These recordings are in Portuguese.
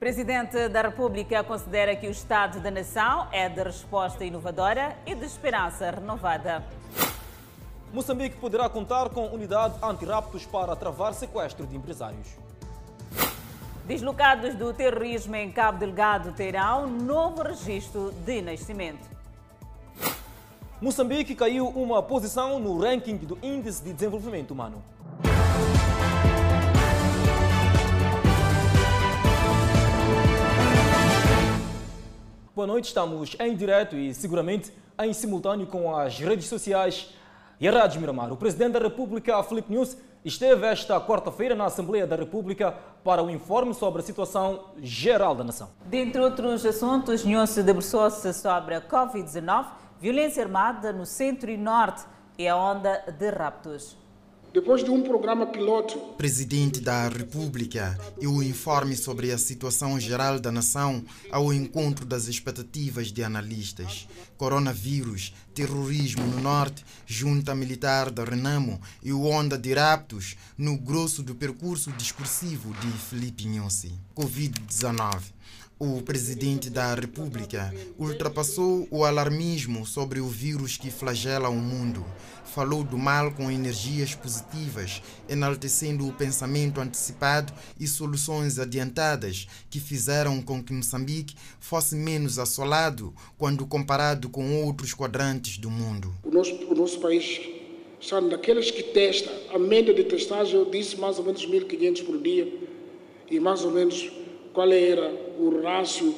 Presidente da República considera que o Estado da Nação é de resposta inovadora e de esperança renovada. Moçambique poderá contar com unidade anti-raptos para travar sequestro de empresários. Deslocados do terrorismo em Cabo Delgado terão novo registro de nascimento. Moçambique caiu uma posição no ranking do Índice de Desenvolvimento Humano. Boa noite, estamos em direto e seguramente em simultâneo com as redes sociais e a Rádio Miramar. O Presidente da República, Felipe News, esteve esta quarta-feira na Assembleia da República para o informe sobre a situação geral da nação. Dentre outros assuntos, News debruçou-se sobre a Covid-19, violência armada no centro e norte e a onda de raptos. Depois de um programa piloto. Presidente da República e o informe sobre a situação geral da nação ao encontro das expectativas de analistas. Coronavírus, terrorismo no norte, junta militar da Renamo e o onda de raptos no grosso do percurso discursivo de Felipe Nhosi. Covid-19 o presidente da República ultrapassou o alarmismo sobre o vírus que flagela o mundo. Falou do mal com energias positivas, enaltecendo o pensamento antecipado e soluções adiantadas que fizeram com que Moçambique fosse menos assolado quando comparado com outros quadrantes do mundo. O nosso, o nosso país está daqueles que testa. A média de testagem, eu disse mais ou menos 1.500 por dia e mais ou menos qual era o rácio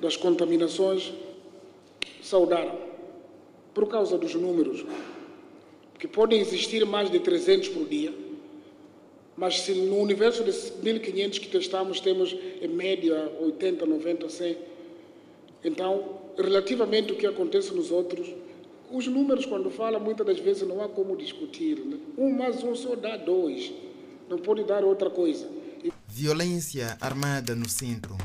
das contaminações, saudaram, por causa dos números, que podem existir mais de 300 por dia, mas se no universo de 1.500 que testamos temos em média 80, 90, 100, então, relativamente ao que acontece nos outros, os números, quando fala, muitas das vezes não há como discutir. Né? Um mais um só dá dois, não pode dar outra coisa. Violência armada no centro.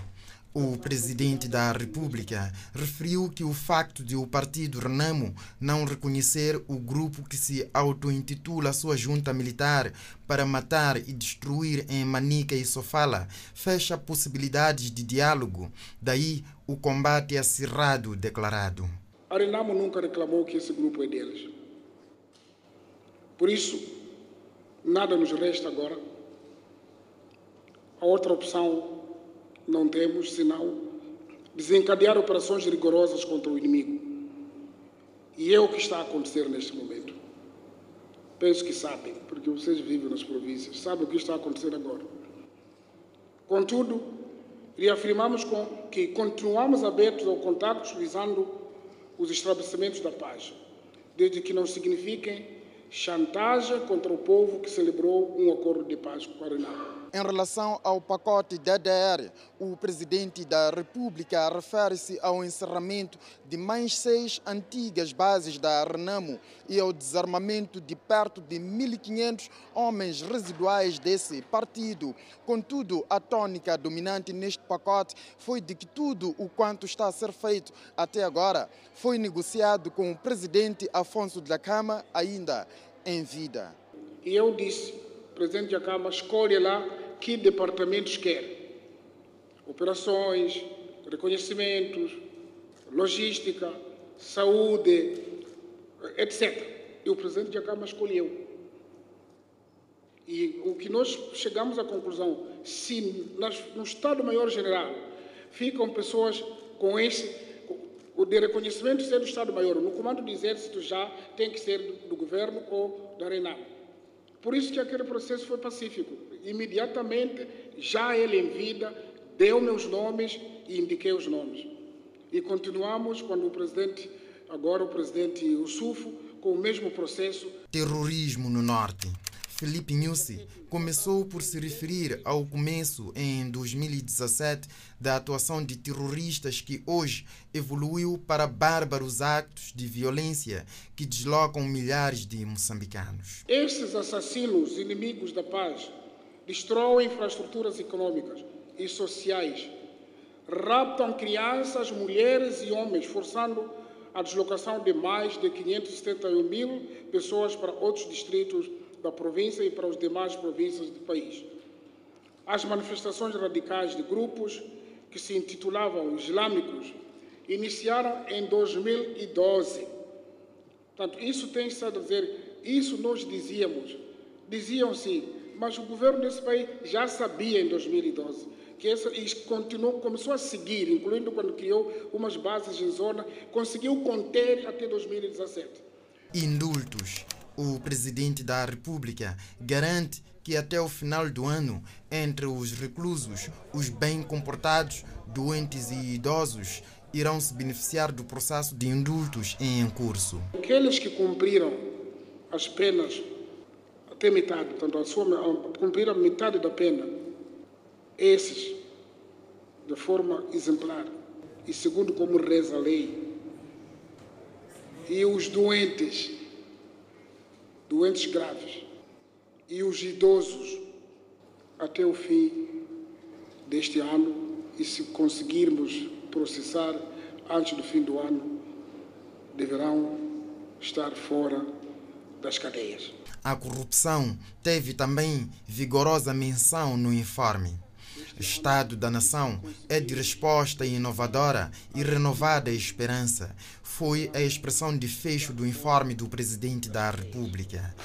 O presidente da República referiu que o facto de o partido Renamo não reconhecer o grupo que se auto-intitula sua junta militar para matar e destruir em Manica e Sofala fecha possibilidades de diálogo. Daí o combate acirrado declarado. A Renamo nunca reclamou que esse grupo é deles. Por isso, nada nos resta agora. A outra opção não temos senão desencadear operações rigorosas contra o inimigo. E é o que está a acontecer neste momento. Penso que sabem, porque vocês vivem nas províncias, sabem o que está a acontecer agora. Contudo, reafirmamos que continuamos abertos ao contacto visando os estabelecimentos da paz, desde que não signifiquem chantagem contra o povo que celebrou um acordo de paz com a Renata. Em relação ao pacote DDR, o presidente da República refere-se ao encerramento de mais seis antigas bases da Renamo e ao desarmamento de perto de 1.500 homens residuais desse partido. Contudo, a tônica dominante neste pacote foi de que tudo o quanto está a ser feito até agora foi negociado com o presidente Afonso da Cama ainda em vida. E eu disse, presidente da Cama, escolhe lá que departamentos quer. Operações, reconhecimentos, logística, saúde, etc. E o presidente de Acama escolheu. E o que nós chegamos à conclusão, se no Estado-Maior-General ficam pessoas com esse, o de reconhecimento ser do Estado-Maior, no comando de exército já tem que ser do, do governo ou da RENAM. Por isso que aquele processo foi pacífico. Imediatamente, já ele em vida, deu meus nomes e indiquei os nomes. E continuamos quando o presidente, agora o presidente Usufo, com o mesmo processo. Terrorismo no Norte. Felipe Nussi começou por se referir ao começo, em 2017, da atuação de terroristas que hoje evoluiu para bárbaros actos de violência que deslocam milhares de moçambicanos. Esses assassinos, inimigos da paz, destroem infraestruturas econômicas e sociais, raptam crianças, mulheres e homens, forçando a deslocação de mais de 571 mil pessoas para outros distritos da província e para as demais províncias do país. As manifestações radicais de grupos que se intitulavam Islâmicos, iniciaram em 2012. Portanto, isso tem estado a dizer, isso nós dizíamos. Diziam-se, mas o governo desse país já sabia em 2012 que essa, e continuou, começou a seguir, incluindo quando criou umas bases em zona, conseguiu conter até 2017. Indultos. O presidente da República garante que até o final do ano, entre os reclusos, os bem comportados, doentes e idosos irão se beneficiar do processo de indultos em curso. Aqueles que cumpriram as penas até metade, portanto, a sua, cumpriram metade da pena, esses, de forma exemplar e segundo como reza a lei, e os doentes, doentes graves, e os idosos até o fim deste ano, e se conseguirmos processar antes do fim do ano, deverão estar fora das cadeias. A corrupção teve também vigorosa menção no informe. Estado da Nação é de resposta inovadora e renovada esperança. Foi a expressão de fecho do informe do Presidente da República.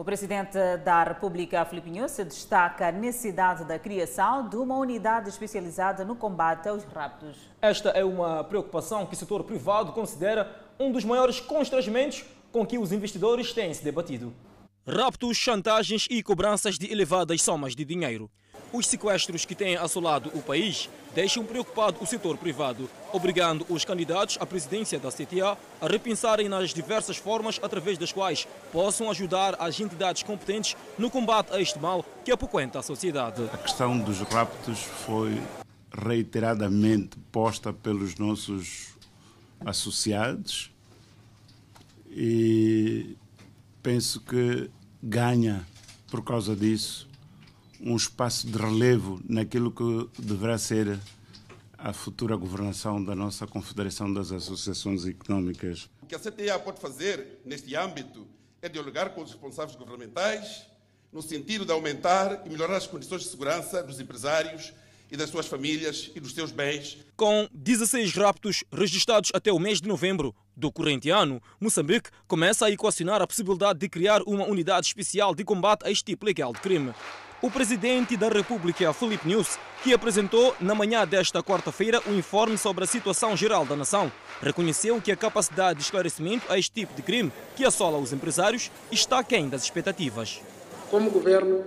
O presidente da República, Filipe destaca a necessidade da criação de uma unidade especializada no combate aos raptos. Esta é uma preocupação que o setor privado considera um dos maiores constrangimentos com que os investidores têm se debatido. Raptos, chantagens e cobranças de elevadas somas de dinheiro. Os sequestros que têm assolado o país deixam preocupado o setor privado, obrigando os candidatos à presidência da CTA a repensarem nas diversas formas através das quais possam ajudar as entidades competentes no combate a este mal que apoquenta a sociedade. A questão dos raptos foi reiteradamente posta pelos nossos associados e penso que ganha por causa disso um espaço de relevo naquilo que deverá ser a futura governação da nossa Confederação das Associações Económicas. O que a CTA pode fazer neste âmbito é dialogar com os responsáveis governamentais no sentido de aumentar e melhorar as condições de segurança dos empresários e das suas famílias e dos seus bens. Com 16 raptos registrados até o mês de novembro do corrente ano, Moçambique começa a equacionar a possibilidade de criar uma unidade especial de combate a este tipo legal de crime. O presidente da República, Felipe News, que apresentou na manhã desta quarta-feira o informe sobre a situação geral da nação, reconheceu que a capacidade de esclarecimento a este tipo de crime que assola os empresários está aquém das expectativas. Como governo,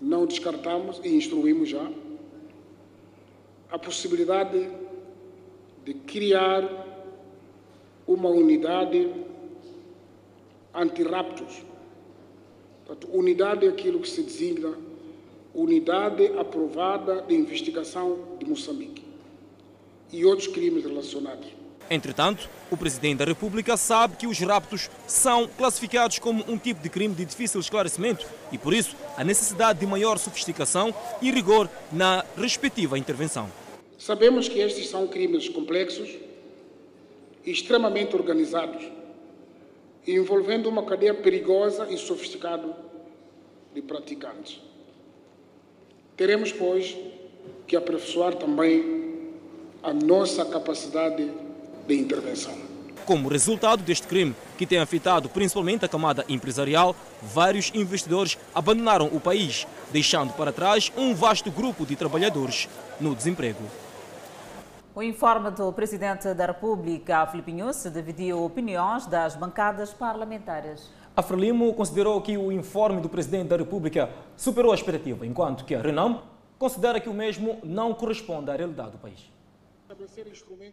não descartamos e instruímos já a possibilidade de criar uma unidade anti-raptos Portanto, unidade é aquilo que se designa Unidade Aprovada de Investigação de Moçambique e outros crimes relacionados. Entretanto, o Presidente da República sabe que os raptos são classificados como um tipo de crime de difícil esclarecimento e, por isso, a necessidade de maior sofisticação e rigor na respectiva intervenção. Sabemos que estes são crimes complexos e extremamente organizados envolvendo uma cadeia perigosa e sofisticada de praticantes. Teremos, pois, que aperfeiçoar também a nossa capacidade de intervenção. Como resultado deste crime, que tem afetado principalmente a camada empresarial, vários investidores abandonaram o país, deixando para trás um vasto grupo de trabalhadores no desemprego. O informe do Presidente da República, Filipe Nunes, dividiu opiniões das bancadas parlamentares. A Frelimo considerou que o informe do Presidente da República superou a expectativa, enquanto que a Renam considera que o mesmo não corresponde à realidade do país.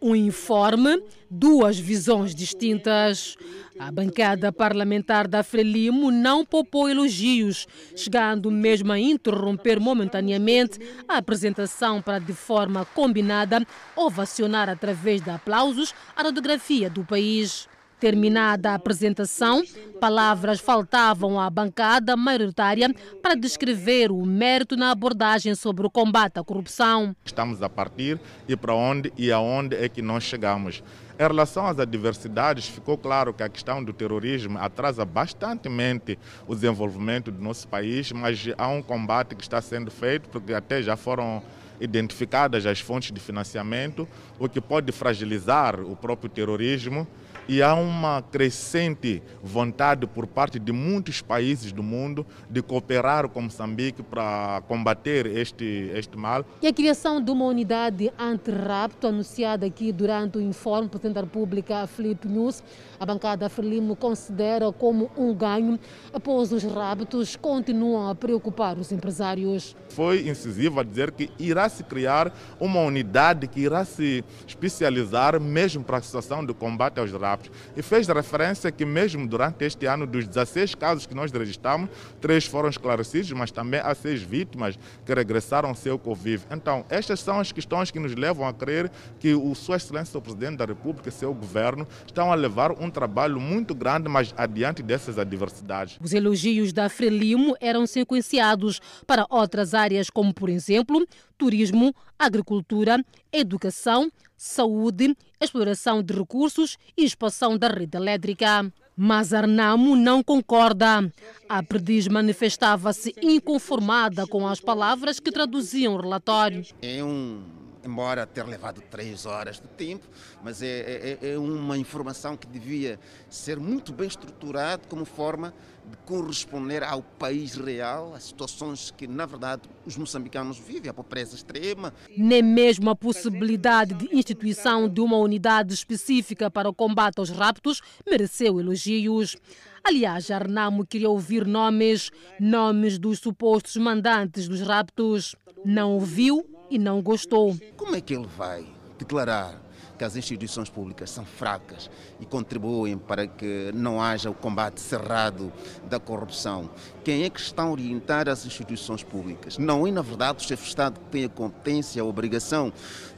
Um informe, duas visões distintas. A bancada parlamentar da Frelimo não poupou elogios, chegando mesmo a interromper momentaneamente a apresentação para, de forma combinada, ovacionar através de aplausos a radiografia do país. Terminada a apresentação, palavras faltavam à bancada maioritária para descrever o mérito na abordagem sobre o combate à corrupção. Estamos a partir e para onde e aonde é que nós chegamos. Em relação às adversidades, ficou claro que a questão do terrorismo atrasa bastantemente o desenvolvimento do nosso país, mas há um combate que está sendo feito, porque até já foram identificadas as fontes de financiamento, o que pode fragilizar o próprio terrorismo e há uma crescente vontade por parte de muitos países do mundo de cooperar com Moçambique para combater este, este mal. E a criação de uma unidade anti-rapto anunciada aqui durante o informe do Presidente da República, Felipe News, a bancada Frelimo considera como um ganho, após os raptos continuam a preocupar os empresários. Foi incisivo a dizer que irá se criar uma unidade que irá se especializar mesmo para a situação de combate aos raptos e fez referência que mesmo durante este ano, dos 16 casos que nós registramos, três foram esclarecidos, mas também há seis vítimas que regressaram ao seu convívio. Então, estas são as questões que nos levam a crer que o Sua Excelência o Presidente da República e seu governo estão a levar um trabalho muito grande, mas adiante dessas adversidades. Os elogios da Frelimo eram sequenciados para outras áreas, como, por exemplo, turismo, agricultura, educação, saúde, exploração de recursos e expansão da rede elétrica. Mas Arnamo não concorda. A Perdiz manifestava-se inconformada com as palavras que traduziam o relatório. É um embora ter levado três horas de tempo, mas é, é, é, uma informação que devia ser muito bem estruturada como forma de corresponder ao país real, às situações que, na verdade, os moçambicanos vivem, a pobreza extrema. Nem mesmo a possibilidade de instituição de uma unidade específica para o combate aos raptos mereceu elogios. Aliás, Arnamo queria ouvir nomes, nomes dos supostos mandantes dos raptos. Não ouviu e não gostou. Como é que ele vai declarar que as instituições públicas são fracas e contribuem para que não haja o combate cerrado da corrupção. Quem é que está a orientar as instituições públicas? Não é, na verdade, o chefe de Estado que tem a competência, a obrigação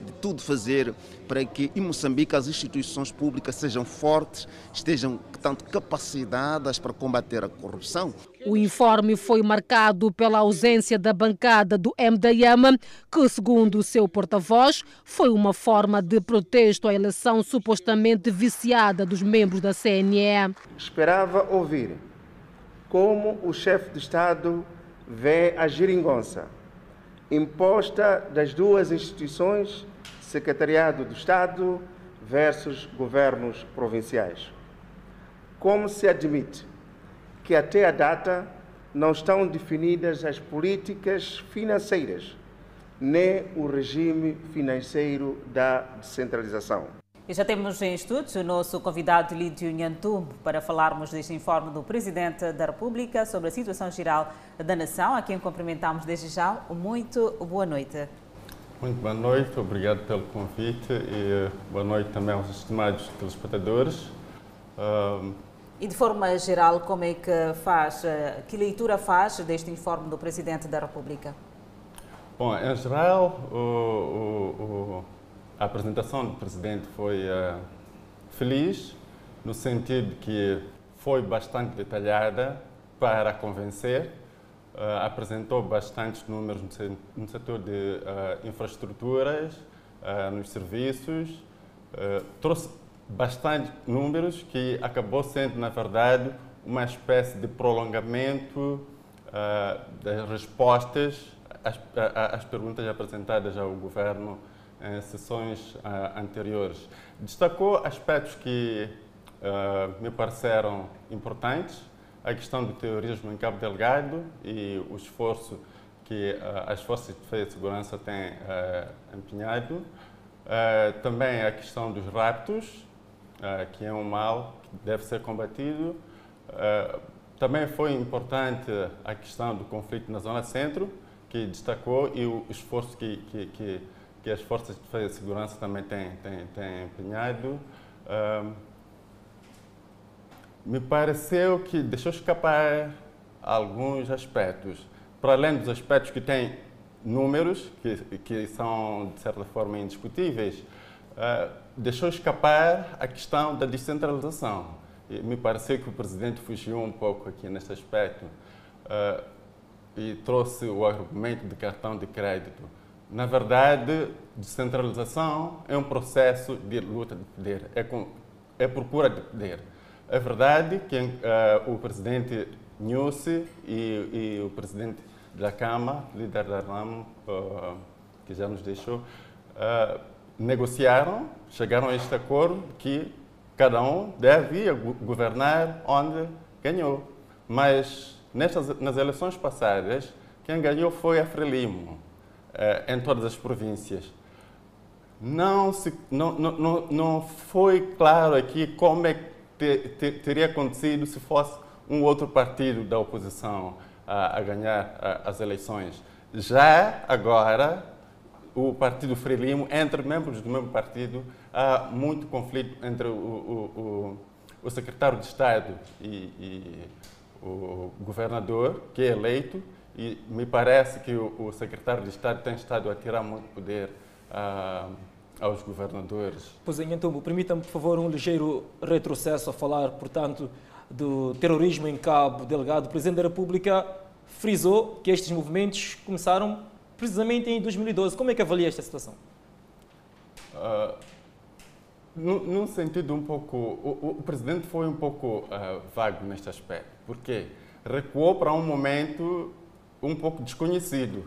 de tudo fazer para que em Moçambique as instituições públicas sejam fortes, estejam tanto capacitadas para combater a corrupção. O informe foi marcado pela ausência da bancada do MDM, que, segundo o seu porta-voz, foi uma forma de protesto à eleição supostamente viciada dos membros da CNE. Esperava ouvir como o chefe de Estado vê a geringonça imposta das duas instituições, Secretariado do Estado versus governos provinciais. Como se admite que até a data não estão definidas as políticas financeiras, nem o regime financeiro da descentralização. E já temos em estudos o nosso convidado Lídio Nhantumbo para falarmos deste informe do Presidente da República sobre a situação geral da nação, a quem cumprimentamos desde já. Muito boa noite. Muito boa noite, obrigado pelo convite e boa noite também aos estimados telespectadores. E de forma geral, como é que faz, eh, que leitura faz deste informe do Presidente da República? Bom, em geral, o, o, o, a apresentação do Presidente foi uh, feliz, no sentido que foi bastante detalhada para convencer, uh, apresentou bastantes números no, setor de uh, infraestruturas, nos serviços, trouxe bastante números que acabou sendo, na verdade, uma espécie de prolongamento uh, das respostas às, às, perguntas apresentadas ao governo em sessões uh, anteriores. Destacou aspectos que uh, me pareceram importantes, a questão do terrorismo em Cabo Delgado e o esforço que as forças de defesa e segurança têm empenhado. também a questão dos raptos, uh, que é um mal que deve ser combatido. Uh, também foi importante a questão do conflito na zona centro, que destacou, e o esforço que, que, que, que as forças de segurança também têm, têm, têm empenhado. Uh, me pareceu que deixou escapar alguns aspectos. Para além dos aspectos que têm números, que, que são, de certa forma, indiscutíveis, deixou escapar a questão da descentralização. E me pareceu que o presidente fugiu um pouco aqui neste aspecto uh, e trouxe o argumento de cartão de crédito. Na verdade, descentralização é um processo de luta de poder, é, com, é procura de poder. É verdade que uh, o presidente Nussi e, e, o presidente da Câmara, líder da RAM, uh, que já nos deixou, uh, negociaram, chegaram a este acordo que cada um deve governar onde ganhou. Mas nestas, nas eleições passadas, quem ganhou foi a Frelimo, eh, em todas as províncias. Não, se, não, não, não foi claro aqui como é que te, te, teria acontecido se fosse um outro partido da oposição a, a ganhar a, as eleições. Já agora, o partido Frelimo, entre membros do mesmo partido, há muito conflito entre o, o, o, o secretário de Estado e, e, o governador, que é eleito, e me parece que o, secretário de Estado tem estado a tirar muito poder uh, aos governadores. Pois é, então, permita-me, por favor, um ligeiro retrocesso a falar, portanto, do terrorismo em Cabo Delgado. O Presidente da República frisou que estes movimentos começaram precisamente em 2012. Como é que avalia esta situação? Uh, num sentido um pouco. O, o, presidente foi um pouco uh, vago neste aspecto, porque recuou para um momento um pouco desconhecido,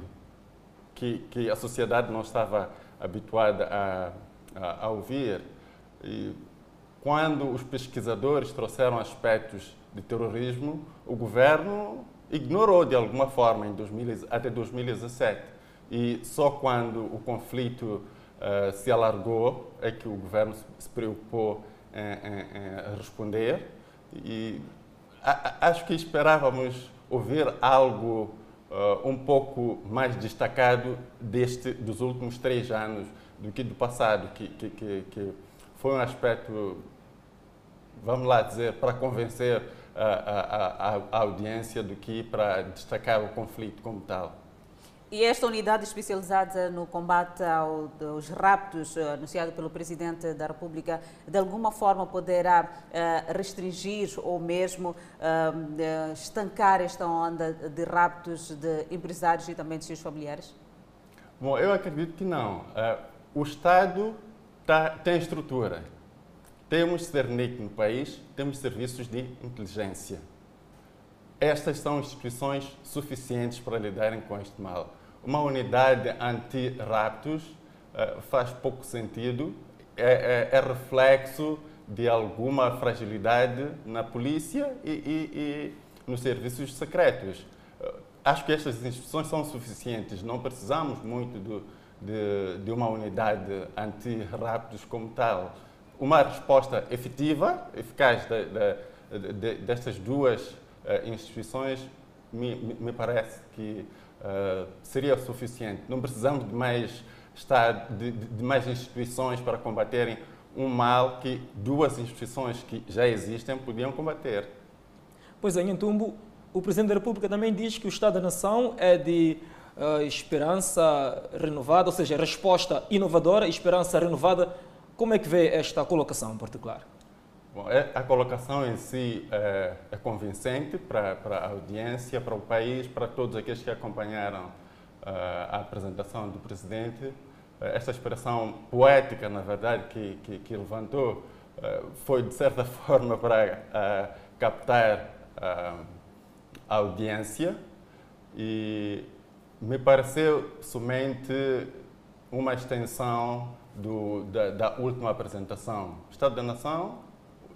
que, que a sociedade não estava habituada a, a, a ouvir. E quando os pesquisadores trouxeram aspectos de terrorismo, o governo ignorou de alguma forma em 2000, até 2017. E só quando o conflito uh, se alargou é que o governo se preocupou em, em, em responder. E a, acho que esperávamos ouvir algo uh, um pouco mais destacado deste, dos últimos três anos do que do passado, que, que, que, que foi um aspecto, vamos lá dizer, para convencer a, a, a, a audiência do que para destacar o conflito como tal. E esta unidade especializada no combate aos raptos, eh, anunciado pelo Presidente da República, de alguma forma poderá uh, restringir ou mesmo uh, estancar esta onda de raptos de empresários e também de seus familiares? Bom, eu acredito que não. O Estado tá, tem estrutura. Temos CERNIC no país, temos serviços de inteligência estas são instituições suficientes para lidarem com este mal. Uma unidade anti-raptos uh, faz pouco sentido, é, é, é, reflexo de alguma fragilidade na polícia e, e, e nos serviços secretos. Uh, acho que estas instituições são suficientes, não precisamos muito do, de, de uma unidade anti-raptos como tal. Uma resposta efetiva, eficaz de, de, de, destas duas uh, instituições, me, me, parece que uh, seria suficiente. Não precisamos de mais, estar, de, de, mais instituições para combaterem um mal que duas instituições que já existem podiam combater. Pois é, em Tumbo, o Presidente da República também diz que o Estado da Nação é de uh, esperança renovada, ou seja, resposta inovadora, esperança renovada. Como é que vê esta colocação em particular? Bom, é, a colocação em si é, é convincente para, a audiência, para o país, para todos aqueles que acompanharam uh, a apresentação do presidente. Uh, esta expressão poética, na verdade, que, que, que levantou, foi de certa forma para captar a audiência e me pareceu somente uma extensão do, da, da última apresentação. Estado da Nação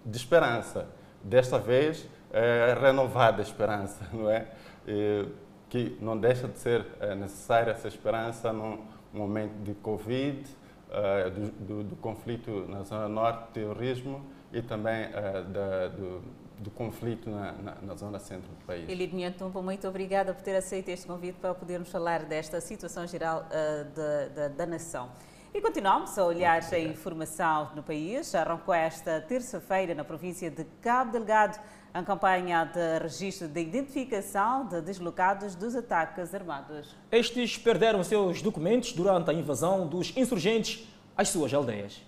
de esperança. Desta vez, é renovada esperança, não é? E, que não deixa de ser é, necessária essa esperança num momento de Covid, é, do, do, do, conflito na Zona Norte, terrorismo e também é, da, do, do, conflito na, na, na, zona centro do país. Elidio Nhantumpa, muito obrigada por ter aceito este convite para podermos falar desta situação geral uh, da, da, da nação. E continuamos a olhar a informação no país. Arrancou esta terça-feira na província de Cabo Delgado a campanha de registro de identificação de deslocados dos ataques armados. Estes perderam seus documentos durante a invasão dos insurgentes às suas aldeias.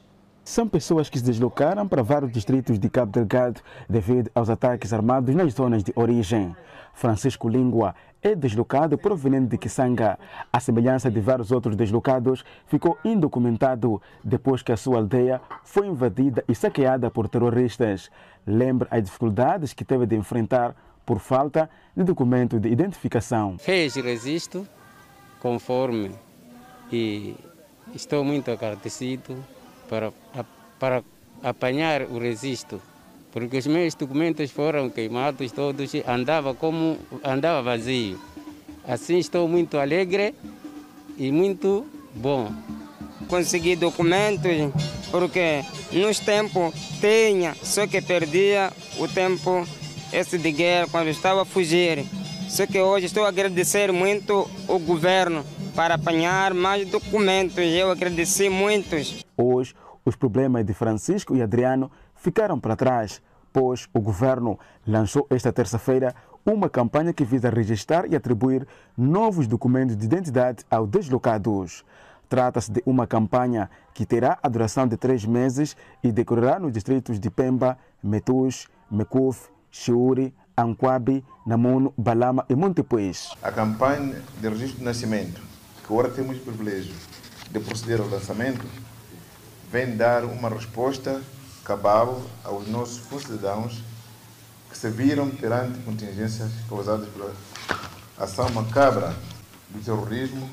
São pessoas que se deslocaram para vários distritos de Cabo Delgado devido aos ataques armados nas zonas de origem. Francisco Língua é deslocado proveniente de Kisanga. A semelhança de vários outros deslocados, ficou indocumentado depois que a sua aldeia foi invadida e saqueada por terroristas. Lembra as dificuldades que teve de enfrentar por falta de documento de identificação. Fez registro conforme e estou muito agradecido para, para apanhar o registro porque os meus documentos foram queimados todos, andava como andava vazio. Assim estou muito alegre e muito bom. Consegui documentos porque nos tempos tinha, só que perdia o tempo esse de guerra quando estava a fugir. Só que hoje estou a agradecer muito o governo para apanhar mais documentos. Eu agradeci muitos. Hoje, os problemas de Francisco e Adriano ficaram para trás, pois o governo lançou esta terça-feira uma campanha que visa registrar e atribuir novos documentos de identidade aos deslocados. Trata-se de uma campanha que terá a duração de três meses e decorrerá nos distritos de Pemba, Metus, Mecuf, Chiuri, Anquabi, Namuno, Balama e Montepuez. A campanha de registro de nascimento, que agora temos o privilégio de proceder ao lançamento, vem dar uma resposta cabal aos nossos cidadãos que se viram perante contingências causadas pela ação macabra do terrorismo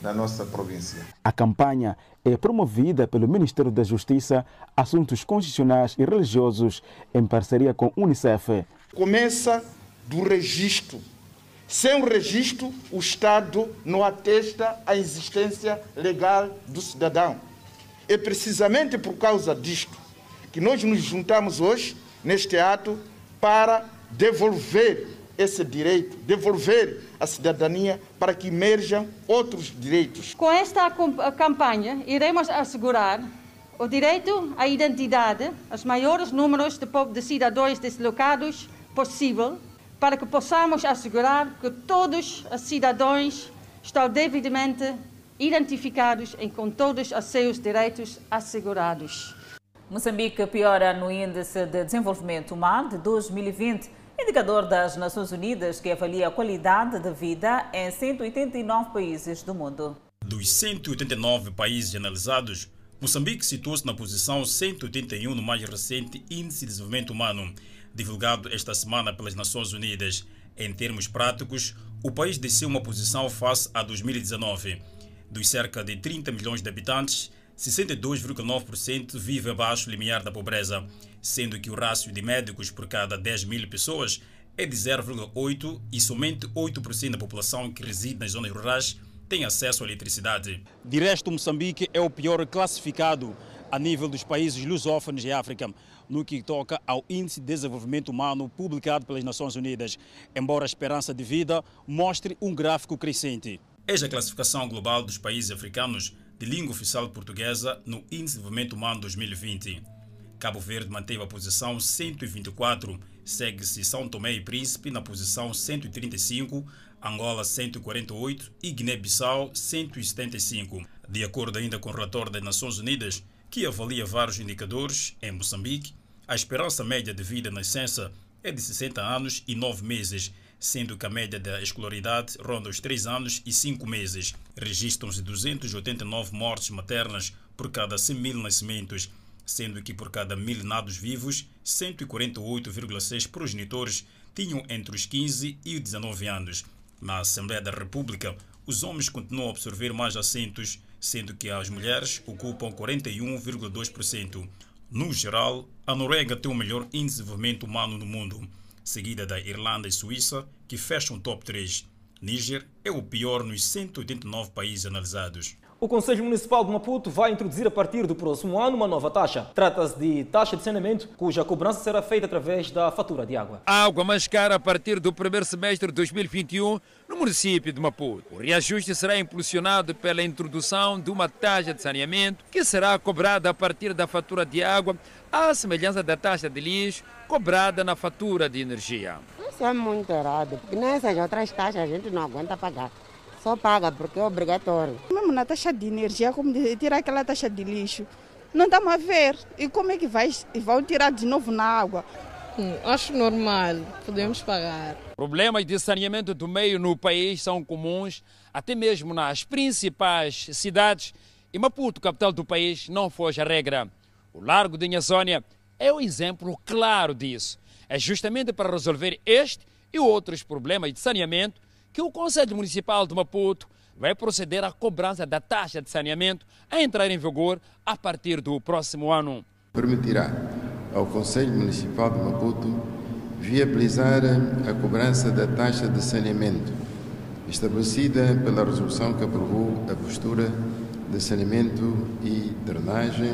na nossa província. A campanha é promovida pelo Ministério da Justiça, Assuntos Constitucionais e Religiosos, em parceria com a Unicef. Começa do registro. Sem o registro, o Estado não atesta a existência legal do cidadão. É precisamente por causa disto que nós nos juntamos hoje, neste ato, para devolver esse direito, devolver a cidadania para que emerjam outros direitos. Com esta campanha, iremos assegurar o direito à identidade, os maiores números de, de cidadãos deslocados possível, para que possamos assegurar que todos os cidadãos estão devidamente identificados e com todos os seus direitos assegurados. Moçambique piora no Índice de Desenvolvimento Humano de 2020, indicador das Nações Unidas que avalia a qualidade de vida em 189 países do mundo. Dos 189 países analisados, Moçambique situou-se na posição 181 no mais recente Índice de Desenvolvimento Humano, divulgado esta semana pelas Nações Unidas. Em termos práticos, o país desceu uma posição face a 2019. Dos cerca de 30 milhões de habitantes, 62,9% vive abaixo do limiar da pobreza, sendo que o rácio de médicos por cada 10 mil pessoas é de 0,8 e somente 8% da população que reside nas zonas rurais tem acesso à eletricidade. De resto, Moçambique é o pior classificado a nível dos países lusófonos de África, no que toca ao Índice de Desenvolvimento Humano publicado pelas Nações Unidas, embora a esperança de vida mostre um gráfico crescente. Eis a classificação global dos países africanos de língua oficial portuguesa no Índice de Desenvolvimento Humano 2020. Cabo Verde manteve a posição 124, segue-se São Tomé e Príncipe na posição 135, Angola 148 e Guiné-Bissau 175. De acordo ainda com o relatório das Nações Unidas, que avalia vários indicadores, em Moçambique, a esperança média de vida na licença é de 60 anos e 9 meses, sendo que a média da escolaridade ronda os 3 anos e 5 meses. Registram-se 289 mortes maternas por cada 100 mil nascimentos, sendo que por cada mil nados vivos, 148,6 progenitores tinham entre os 15 e os 19 anos. Na Assembleia da República, os homens continuam a absorver mais assentos, sendo que as mulheres ocupam 41,2%. No geral, a Noruega tem o melhor desenvolvimento humano no mundo seguida da Irlanda e Suíça, que fecham o top 3. Níger é o pior nos 189 países analisados. O Conselho Municipal de Maputo vai introduzir a partir do próximo ano uma nova taxa. Trata-se de taxa de saneamento, cuja cobrança será feita através da fatura de água. A água mais cara a partir do primeiro semestre de 2021 no município de Maputo. O reajuste será impulsionado pela introdução de uma taxa de saneamento que será cobrada a partir da fatura de água, à semelhança da taxa de lixo cobrada na fatura de energia. Isso é muito errado, porque nessas outras taxas a gente não aguenta pagar. Só paga porque é obrigatório. Mesmo na taxa de energia, como dizer, tirar aquela taxa de lixo. não estamos a ver. E como é que vai, vão tirar de novo na água? Hum, acho normal, podemos pagar. Problemas de saneamento do meio no país são comuns, até mesmo nas principais cidades. E Maputo, capital do país, não foge a regra. O Largo de Inhazônia é o exemplo claro disso. É justamente para resolver este e outros problemas de saneamento que o Conselho Municipal de Maputo vai proceder à cobrança da taxa de saneamento a entrar em vigor a partir do próximo ano. Permitirá ao Conselho Municipal de Maputo viabilizar a cobrança da taxa de saneamento estabelecida pela resolução que aprovou a postura de saneamento e drenagem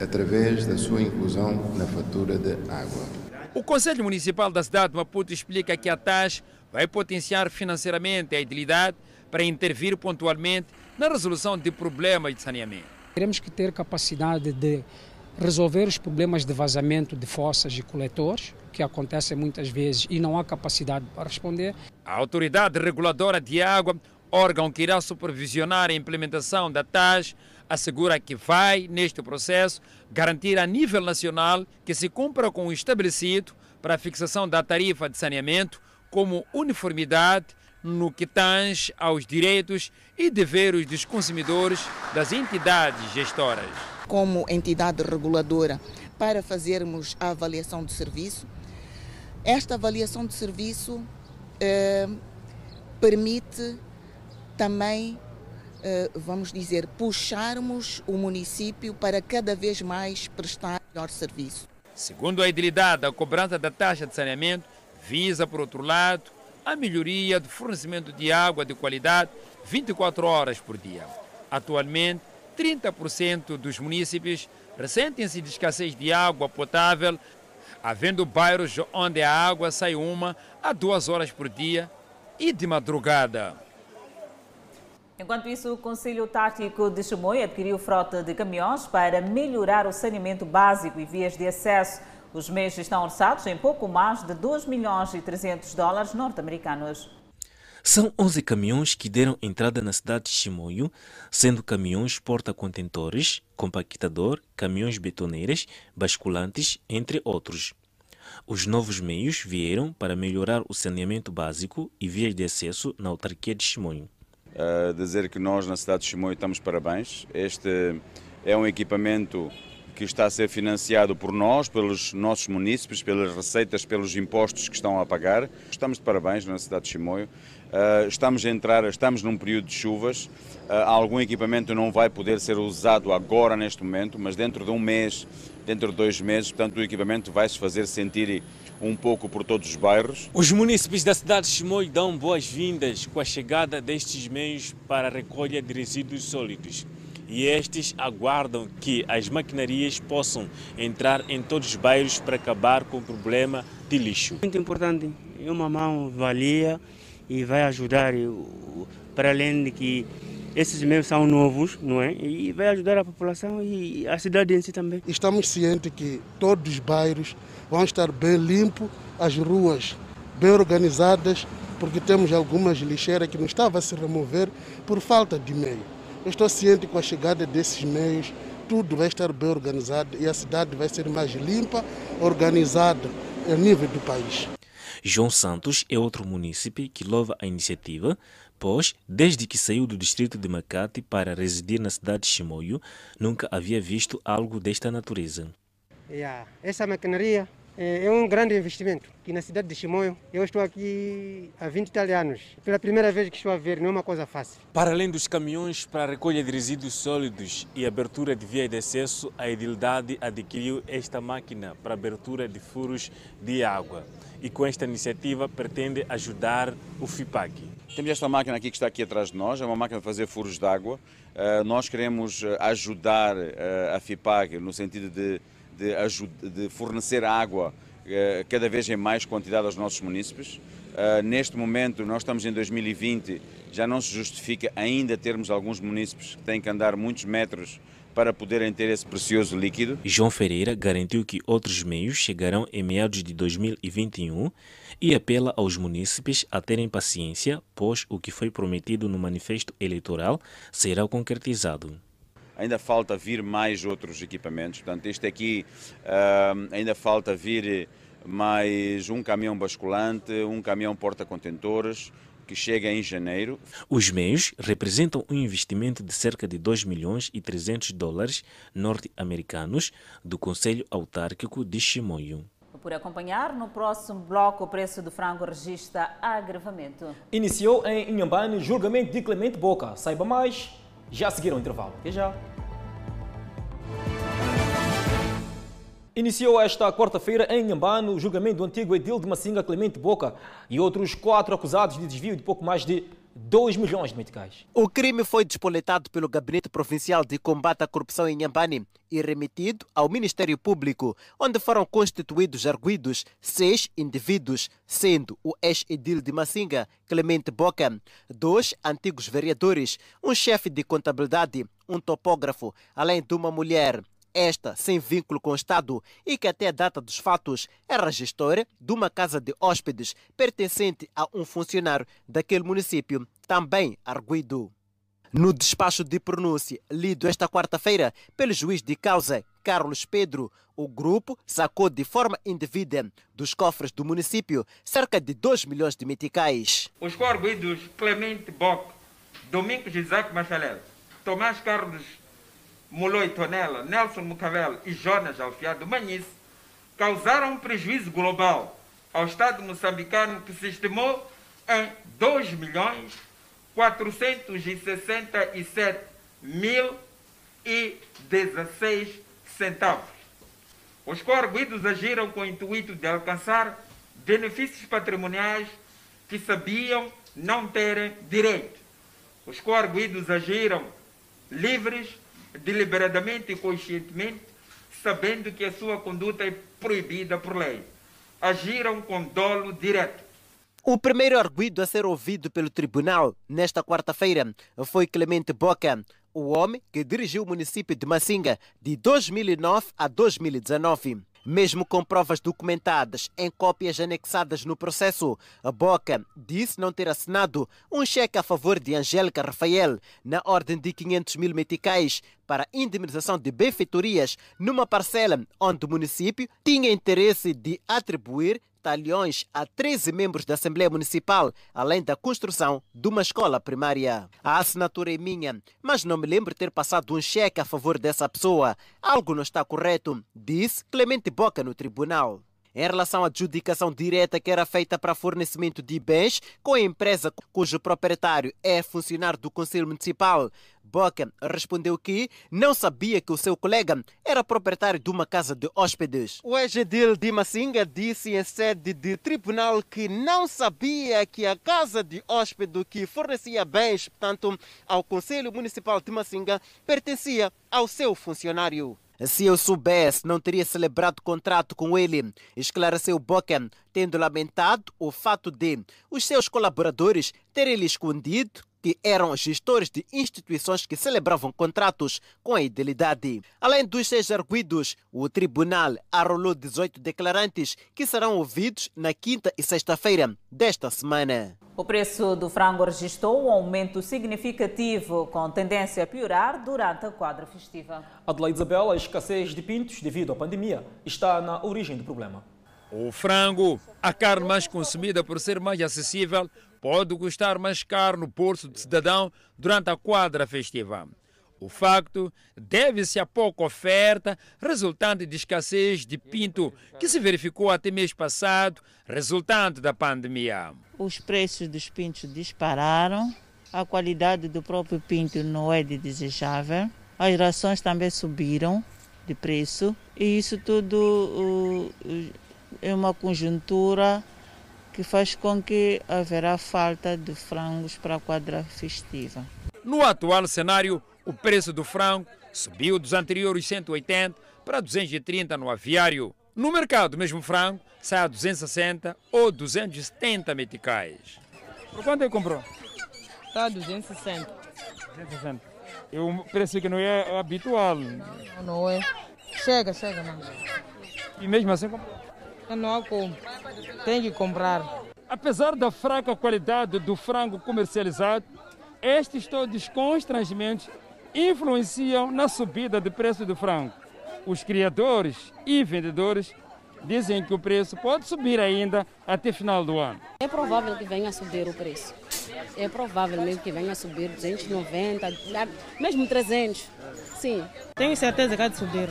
através da sua inclusão na fatura de água. O Conselho Municipal da cidade de Maputo explica que a taxa vai potenciar financeiramente a idilidade para intervir pontualmente na resolução de problemas de saneamento. Teremos que ter capacidade de resolver os problemas de vazamento de fossas e coletores, que acontecem muitas vezes e não há capacidade para responder. A Autoridade Reguladora de Água, órgão que irá supervisionar a implementação da TAS, assegura que vai, neste processo, garantir a nível nacional que se cumpra com o estabelecido para a fixação da tarifa de saneamento como uniformidade no que tange aos direitos e deveres dos consumidores das entidades gestoras. Como entidade reguladora, para fazermos a avaliação de serviço, esta avaliação de serviço eh, permite também, vamos dizer, puxarmos o município para cada vez mais prestar melhor serviço. Segundo a idilidade, a cobrança da taxa de saneamento visa, por outro lado, a melhoria do fornecimento de água de qualidade 24 horas por dia. Atualmente, 30% dos municípios ressentem-se de escassez de água potável, havendo bairros onde a água sai uma a duas horas por dia e de madrugada. Enquanto isso, o Conselho Tático de Chimoio adquiriu frota de caminhões para melhorar o saneamento básico e vias de acesso os meios estão orçados em pouco mais de 2 milhões e 300 dólares norte-americanos. São 11 caminhões que deram entrada na cidade de Chimoio, sendo caminhões porta-contentores, compactador, caminhões betoneiras, basculantes, entre outros. Os novos meios vieram para melhorar o saneamento básico e vias de acesso na autarquia de Chimoio. Dizer que nós na cidade de Chimoio estamos parabéns. Este é um equipamento que está a ser financiado por nós, pelos nossos munícipes, pelas receitas, pelos impostos que estão a pagar. Estamos de parabéns na cidade de Chimoio. Uh, estamos a entrar, estamos num período de chuvas. Uh, algum equipamento não vai poder ser usado agora neste momento, mas dentro de um mês, dentro de dois meses, portanto o equipamento vai se fazer sentir um pouco por todos os bairros. Os munícipes da cidade de Chimoio dão boas-vindas com a chegada destes meios para a recolha de resíduos sólidos e estes aguardam que as maquinarias possam entrar em todos os bairros para acabar com o problema de lixo. Muito importante, é uma mão valia e vai ajudar, para além de que esses meios são novos, não é? E vai ajudar a população e a cidade em si também. Estamos cientes que todos os bairros vão estar bem limpos, as ruas bem organizadas, porque temos algumas lixeiras que não estavam a se remover por falta de meio. Eu estou ciente que com a chegada desses meios, tudo vai estar bem organizado e a cidade vai ser mais limpa, organizada a nível do país. João Santos é outro município que louva a iniciativa, pois, desde que saiu do distrito de Macate para residir na cidade de Chimoio, nunca havia visto algo desta natureza. Yeah. Essa maquinaria é, é um grande investimento. Aqui na cidade de Chimoio, eu estou aqui há 20 anos. Pela primeira vez que estou a ver, não é uma coisa fácil. Para além dos caminhões para a recolha de resíduos sólidos e abertura de via de acesso, a Edildade adquiriu esta máquina para abertura de furos de água. E com esta iniciativa pretende ajudar o FIPAG. Temos esta máquina aqui que está aqui atrás de nós, é uma máquina de fazer furos de água. Uh, nós queremos eh, ajudar uh, a FIPAG no sentido de de, de fornecer água uh, cada vez em mais quantidade aos nossos munícipes. Uh, neste momento, nós estamos em 2020, já não se justifica ainda termos alguns munícipes que têm que andar muitos metros para poderem ter esse precioso líquido. João Ferreira garantiu que outros meios chegarão em meados de 2021 e apela aos munícipes a terem paciência, pois o que foi prometido no manifesto eleitoral será concretizado. Ainda falta vir mais outros equipamentos. Portanto, este aqui uh, ainda falta vir mais um caminhão basculante, um caminhão porta-contentores, que chega em janeiro. Os meios representam um investimento de cerca de 2 milhões e 300 dólares norte-americanos do Conselho Autárquico de Chimoio. Por acompanhar, no próximo bloco, o preço do frango registra agravamento. Iniciou em Inhambane julgamento de Clemente Boca. Saiba mais, já seguiram o intervalo. Até já. Iniciou esta quarta-feira em Nhambane o julgamento do antigo edil de Massinga Clemente Boca e outros quatro acusados de desvio de pouco mais de 2 milhões de meticais. O crime foi despoletado pelo Gabinete Provincial de Combate à Corrupção em Nhambane e remetido ao Ministério Público, onde foram constituídos arguidos seis indivíduos, sendo o ex-edil de Massinga, Clemente Boca, dois antigos vereadores, um chefe de contabilidade, um topógrafo, além de uma mulher esta sem vínculo com o Estado e que até a data dos fatos era gestora de uma casa de hóspedes pertencente a um funcionário daquele município, também arguido. No despacho de pronúncia lido esta quarta-feira pelo juiz de causa Carlos Pedro, o grupo sacou de forma indevida dos cofres do município cerca de 2 milhões de meticais. Os coarguidos Clemente Bock, Domingos Isaac Machalel, Tomás Carlos Moloi Tonela, Nelson Mucavel e Jonas Alfiado Manice causaram um prejuízo global ao Estado moçambicano que se estimou em 2 milhões 467 mil e 16 centavos. Os coarguidos agiram com o intuito de alcançar benefícios patrimoniais que sabiam não terem direito. Os coarguidos agiram livres deliberadamente e conscientemente, sabendo que a sua conduta é proibida por lei. Agiram com dolo direto. O primeiro arguido a ser ouvido pelo tribunal nesta quarta-feira foi Clemente Boca, o homem que dirigiu o município de Massinga de 2009 a 2019. Mesmo com provas documentadas em cópias anexadas no processo, a Boca disse não ter assinado um cheque a favor de Angélica Rafael na ordem de 500 mil meticais para indemnização de benfeitorias numa parcela onde o município tinha interesse de atribuir talhões a 13 membros da Assembleia Municipal, além da construção de uma escola primária. A assinatura é minha, mas não me lembro ter passado um cheque a favor dessa pessoa. Algo não está correto, disse Clemente Boca no tribunal. Em relação à adjudicação direta que era feita para fornecimento de bens com a empresa cujo proprietário é funcionário do Conselho Municipal, Boca respondeu que não sabia que o seu colega era proprietário de uma casa de hóspedes. O ex-edil de Massinga disse em sede de tribunal que não sabia que a casa de hóspede que fornecia bens, portanto, ao Conselho Municipal de Massinga, pertencia ao seu funcionário. Se eu soubesse, não teria celebrado contrato com ele, esclareceu Boca, tendo lamentado o fato de os seus colaboradores terem lhe escondido que eram gestores de instituições que celebravam contratos com a idelidade. Além dos seis arguidos, o tribunal arrolou 18 declarantes que serão ouvidos na quinta e sexta-feira desta semana. O preço do frango registrou um aumento significativo, com tendência a piorar durante a quadra festiva. Adelaide Isabel, a escassez de pintos devido à pandemia está na origem do problema. O frango, a carne mais consumida por ser mais acessível, pode custar mais caro no bolso do cidadão durante a quadra festiva. O facto deve-se à pouca oferta resultante de escassez de pinto que se verificou até mês passado, resultante da pandemia. Os preços dos pintos dispararam, a qualidade do próprio pinto não é de desejável, as rações também subiram de preço e isso tudo é uma conjuntura que faz com que haverá falta de frangos para a quadra festiva. No atual cenário, o preço do frango subiu dos anteriores 180 para 230 no aviário. No mercado, mesmo frango sai a 260 ou 270 meticais. Por quanto ele comprou? Está a 260. 260. E o preço que não é habitual. Não, não é. Chega, chega, mano. E mesmo assim comprou? Não há como. Tem que comprar. Apesar da fraca qualidade do frango comercializado, estes todos constrangimentos influenciam na subida de preço do frango. Os criadores e vendedores dizem que o preço pode subir ainda até final do ano. É provável que venha a subir o preço. É provável mesmo que venha a subir 290, mesmo 300. Sim. Tenho certeza que há de subir.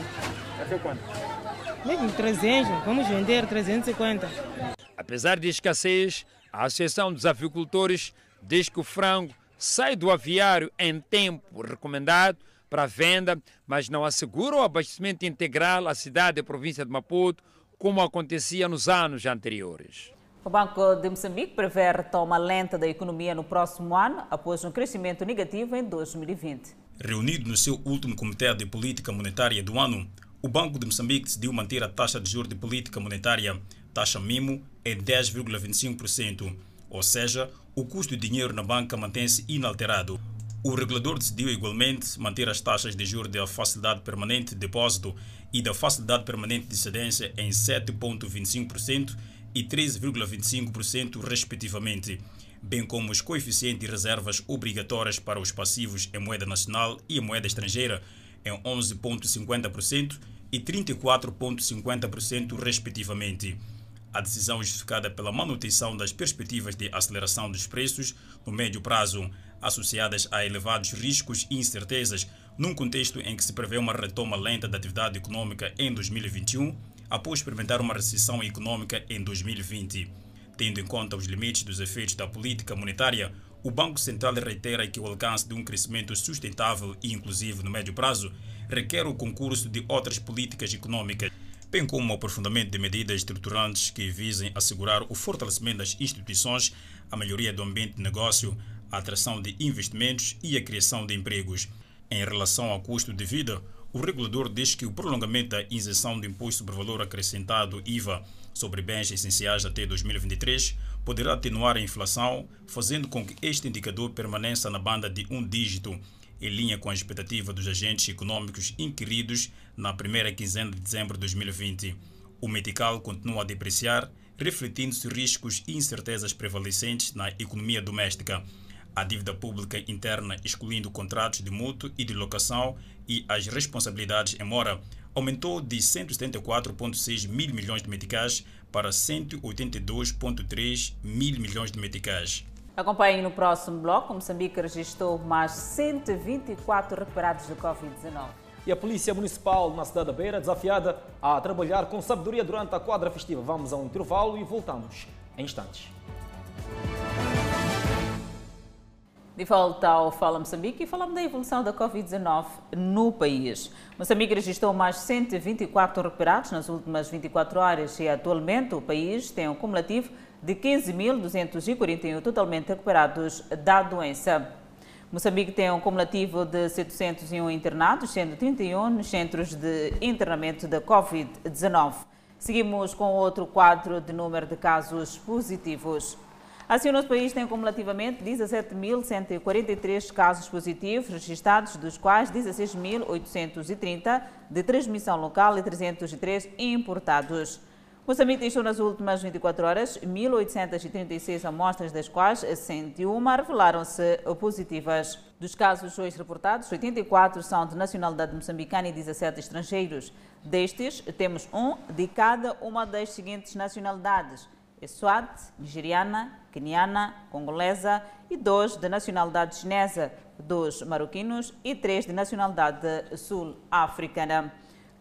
Até quanto? Mesmo 300, vamos vender 350. Apesar de escassez, a Associação dos Avicultores diz que o frango sai do aviário em tempo recomendado para venda, mas não assegura o abastecimento integral à cidade e província de Maputo, como acontecia nos anos anteriores. O Banco de Moçambique prevê retoma lenta da economia no próximo ano, após um crescimento negativo em 2020. Reunido no seu último Comitê de Política Monetária do ano, o Banco de Moçambique decidiu manter a taxa de juros de política monetária, taxa MIMO, em 10,25%, ou seja, o custo de dinheiro na banca mantém-se inalterado. O regulador decidiu igualmente manter as taxas de juros da facilidade permanente de depósito e da facilidade permanente de cedência em 7,25% e 13,25%, respectivamente, bem como os coeficientes de reservas obrigatórias para os passivos em moeda nacional e em moeda estrangeira em 11,50% e 34,50%, respectivamente. A decisão justificada pela manutenção das perspectivas de aceleração dos preços no médio prazo, associadas a elevados riscos e incertezas, num contexto em que se prevê uma retoma lenta da atividade econômica em 2021 após experimentar uma recessão econômica em 2020. Tendo em conta os limites dos efeitos da política monetária, o Banco Central reitera que o alcance de um crescimento sustentável e inclusivo no médio prazo requer o concurso de outras políticas econômicas, bem como o aprofundamento de medidas estruturantes que visem assegurar o fortalecimento das instituições, a melhoria do ambiente de negócio, a atração de investimentos e a criação de empregos. Em relação ao custo de vida, o regulador diz que o prolongamento da isenção do imposto sobre valor acrescentado IVA sobre bens essenciais até 2023 poderá atenuar a inflação, fazendo com que este indicador permaneça na banda de um dígito, em linha com a expectativa dos agentes econômicos inquiridos na primeira quinzena de dezembro de 2020. O Medical continua a depreciar, refletindo-se riscos e incertezas prevalecentes na economia doméstica. A dívida pública interna, excluindo contratos de mútuo e de locação, e as responsabilidades em mora aumentou de 174,6 mil milhões de meticais para 182,3 mil milhões de meticais. Acompanhe no próximo bloco. Moçambique registrou mais 124 recuperados de Covid-19. E a Polícia Municipal na cidade da Beira desafiada a trabalhar com sabedoria durante a quadra festiva. Vamos a um intervalo e voltamos em instantes. De volta ao Fala Moçambique e falamos da evolução da Covid-19 no país. Moçambique registrou mais 124 recuperados nas últimas 24 horas e atualmente o país tem um cumulativo de 15.241 totalmente recuperados da doença. Moçambique tem um cumulativo de 701 internados, sendo 31 nos centros de internamento da Covid-19. Seguimos com outro quadro de número de casos positivos. Assim, o nosso país tem cumulativamente 17.143 casos positivos registrados, dos quais 16.830 de transmissão local e 303 importados. Moçambique deixou nas últimas 24 horas 1.836 amostras, das quais 101 revelaram-se positivas. Dos casos hoje reportados, 84 são de nacionalidade moçambicana e 17 estrangeiros. Destes, temos um de cada uma das seguintes nacionalidades Eswat, nigeriana, queniana, congolesa e dois de nacionalidade chinesa, dois marroquinos e três de nacionalidade sul-africana.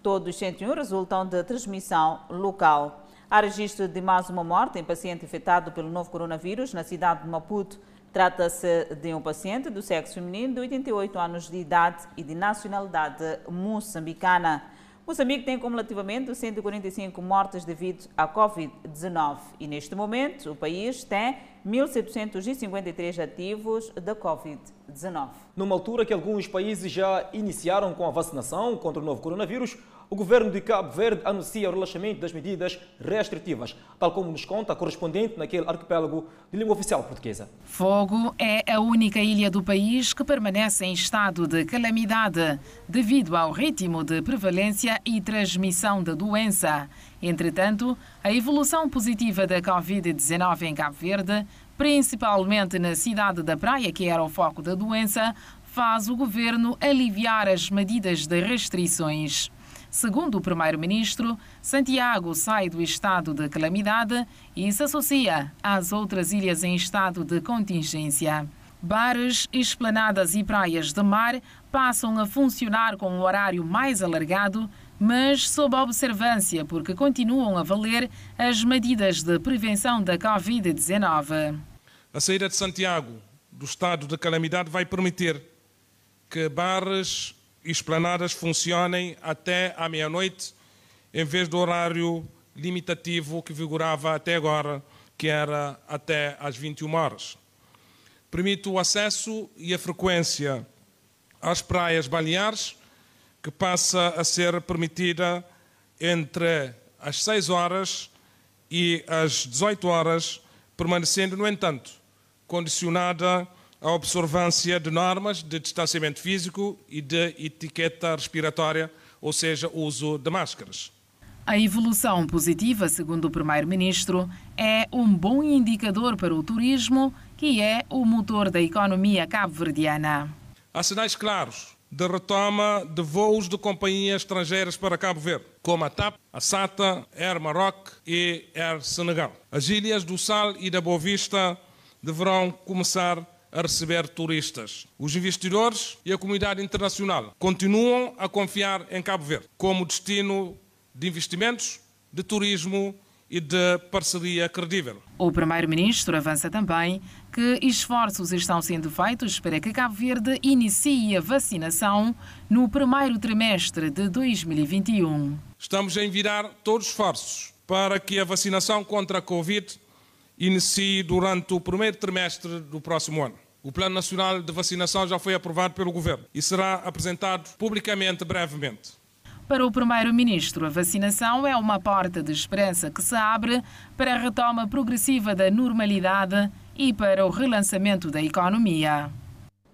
Todos 101 resultam de transmissão local. Há registro de mais uma morte em paciente infectado pelo novo coronavírus na cidade de Maputo. Trata-se de um paciente do sexo feminino de 88 anos de idade e de nacionalidade moçambicana. Moçambique tem cumulativamente 145 mortes devido à Covid-19 e neste momento o país tem 1.753 ativos da Covid-19. Numa altura que alguns países já iniciaram com a vacinação contra o novo coronavírus, o governo de Cabo Verde anuncia o relaxamento das medidas restritivas, tal como nos conta a correspondente naquele arquipélago de língua oficial portuguesa. Fogo é a única ilha do país que permanece em estado de calamidade devido ao ritmo de prevalência e transmissão da doença. Entretanto, a evolução positiva da Covid-19 em Cabo Verde principalmente na cidade da Praia, que era o foco da doença, faz o governo aliviar as medidas de restrições. Segundo o primeiro-ministro, Santiago sai do estado de calamidade e se associa às outras ilhas em estado de contingência. Bares, esplanadas e praias de mar passam a funcionar com um horário mais alargado, mas sob observância porque continuam a valer as medidas de prevenção da Covid-19. A saída de Santiago do estado de calamidade vai permitir que bares esplanadas funcionem até à meia-noite, em vez do horário limitativo que vigorava até agora, que era até às 21 horas. Permite o acesso e a frequência às praias balneares, que passa a ser permitida entre as 6 horas e as 18 horas, permanecendo, no entanto, condicionada à observância de normas de distanciamento físico e de etiqueta respiratória, ou seja, o uso de máscaras. A evolução positiva, segundo o Primeiro-Ministro, é um bom indicador para o turismo, que é o motor da economia cabo-verdiana. Há sinais claros de retoma de voos de companhias estrangeiras para Cabo Verde, como a TAP, a SATA, Air Maroc e Air Senegal. As ilhas do Sal e da Boa Vista deverão começar a receber turistas. Os investidores e a comunidade internacional continuam a confiar em Cabo Verde como destino de investimentos, de turismo e de parceria credível. O primeiro-ministro avança também que esforços estão sendo feitos para que Cabo Verde inicie a vacinação no primeiro trimestre de 2021. Estamos a enviar todos os esforços para que a vacinação contra a Covid inicie durante o primeiro trimestre do próximo ano. O Plano Nacional de Vacinação já foi aprovado pelo Governo e será apresentado publicamente brevemente. Para o Primeiro-Ministro, a vacinação é uma porta de esperança que se abre para a retoma progressiva da normalidade e para o relançamento da economia.